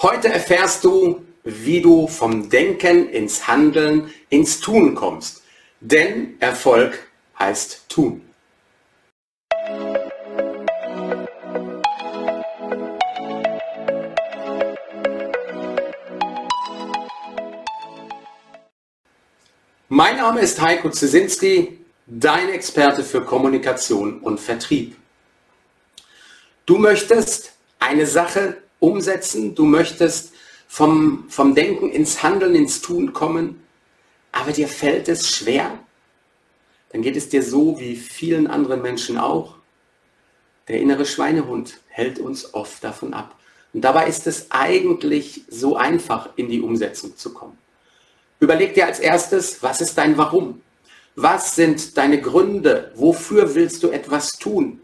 Heute erfährst du, wie du vom Denken ins Handeln, ins Tun kommst. Denn Erfolg heißt tun. Mein Name ist Heiko Zesinski, dein Experte für Kommunikation und Vertrieb. Du möchtest eine Sache umsetzen, du möchtest vom, vom Denken ins Handeln, ins Tun kommen, aber dir fällt es schwer, dann geht es dir so wie vielen anderen Menschen auch. Der innere Schweinehund hält uns oft davon ab. Und dabei ist es eigentlich so einfach, in die Umsetzung zu kommen. Überleg dir als erstes, was ist dein Warum? Was sind deine Gründe? Wofür willst du etwas tun?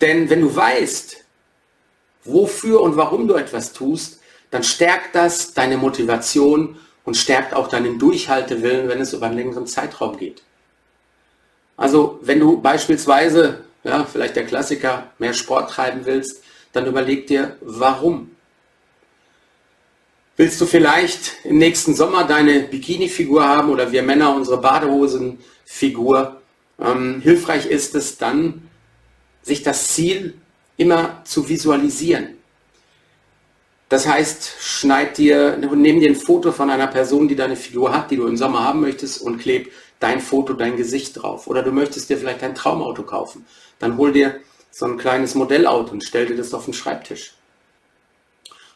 Denn wenn du weißt, wofür und warum du etwas tust, dann stärkt das deine Motivation und stärkt auch deinen Durchhaltewillen, wenn es über einen längeren Zeitraum geht. Also wenn du beispielsweise, ja, vielleicht der Klassiker, mehr Sport treiben willst, dann überleg dir, warum. Willst du vielleicht im nächsten Sommer deine Bikini-Figur haben oder wir Männer unsere Badehosen-Figur? Ähm, hilfreich ist es dann, sich das Ziel immer zu visualisieren. Das heißt, schneid dir, nimm dir ein Foto von einer Person, die deine Figur hat, die du im Sommer haben möchtest und kleb dein Foto, dein Gesicht drauf. Oder du möchtest dir vielleicht ein Traumauto kaufen. Dann hol dir so ein kleines Modellauto und stell dir das auf den Schreibtisch.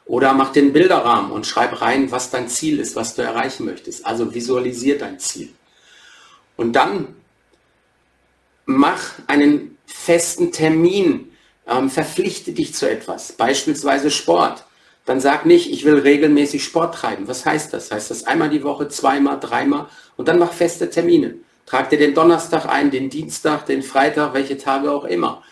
Oder mach den Bilderrahmen und schreib rein, was dein Ziel ist, was du erreichen möchtest. Also visualisier dein Ziel. Und dann mach einen festen Termin, ähm, verpflichte dich zu etwas, beispielsweise Sport. Dann sag nicht, ich will regelmäßig Sport treiben. Was heißt das? Heißt das einmal die Woche, zweimal, dreimal und dann mach feste Termine. Trag dir den Donnerstag ein, den Dienstag, den Freitag, welche Tage auch immer.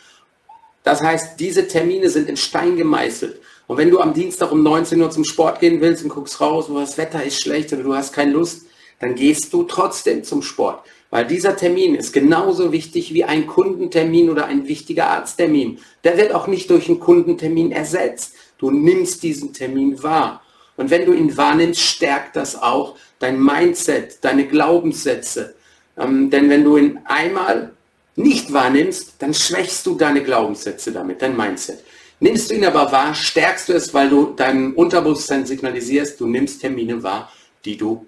Das heißt, diese Termine sind in Stein gemeißelt. Und wenn du am Dienstag um 19 Uhr zum Sport gehen willst und guckst raus, wo das Wetter ist schlecht oder du hast keine Lust, dann gehst du trotzdem zum Sport. Weil dieser Termin ist genauso wichtig wie ein Kundentermin oder ein wichtiger Arzttermin. Der wird auch nicht durch einen Kundentermin ersetzt. Du nimmst diesen Termin wahr. Und wenn du ihn wahrnimmst, stärkt das auch dein Mindset, deine Glaubenssätze. Ähm, denn wenn du ihn einmal nicht wahrnimmst, dann schwächst du deine Glaubenssätze damit, dein Mindset. Nimmst du ihn aber wahr, stärkst du es, weil du deinem Unterbewusstsein signalisierst, du nimmst Termine wahr, die du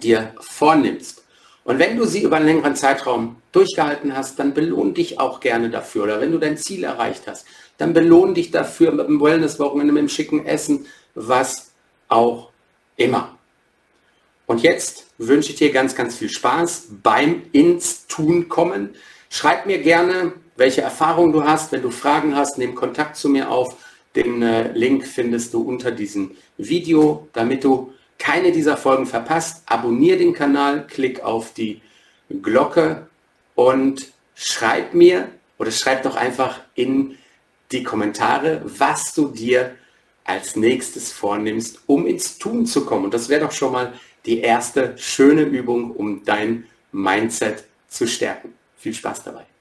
dir vornimmst. Und wenn du sie über einen längeren Zeitraum durchgehalten hast, dann belohn dich auch gerne dafür. Oder wenn du dein Ziel erreicht hast, dann belohn dich dafür mit dem Wellness-Wochenende, mit dem schicken Essen, was auch immer. Und jetzt wünsche ich dir ganz, ganz viel Spaß beim ins Tun kommen. Schreib mir gerne, welche Erfahrungen du hast. Wenn du Fragen hast, nimm Kontakt zu mir auf. Den äh, Link findest du unter diesem Video, damit du keine dieser Folgen verpasst, abonniere den Kanal, klick auf die Glocke und schreib mir oder schreib doch einfach in die Kommentare, was du dir als nächstes vornimmst, um ins Tun zu kommen. Und das wäre doch schon mal die erste schöne Übung, um dein Mindset zu stärken. Viel Spaß dabei.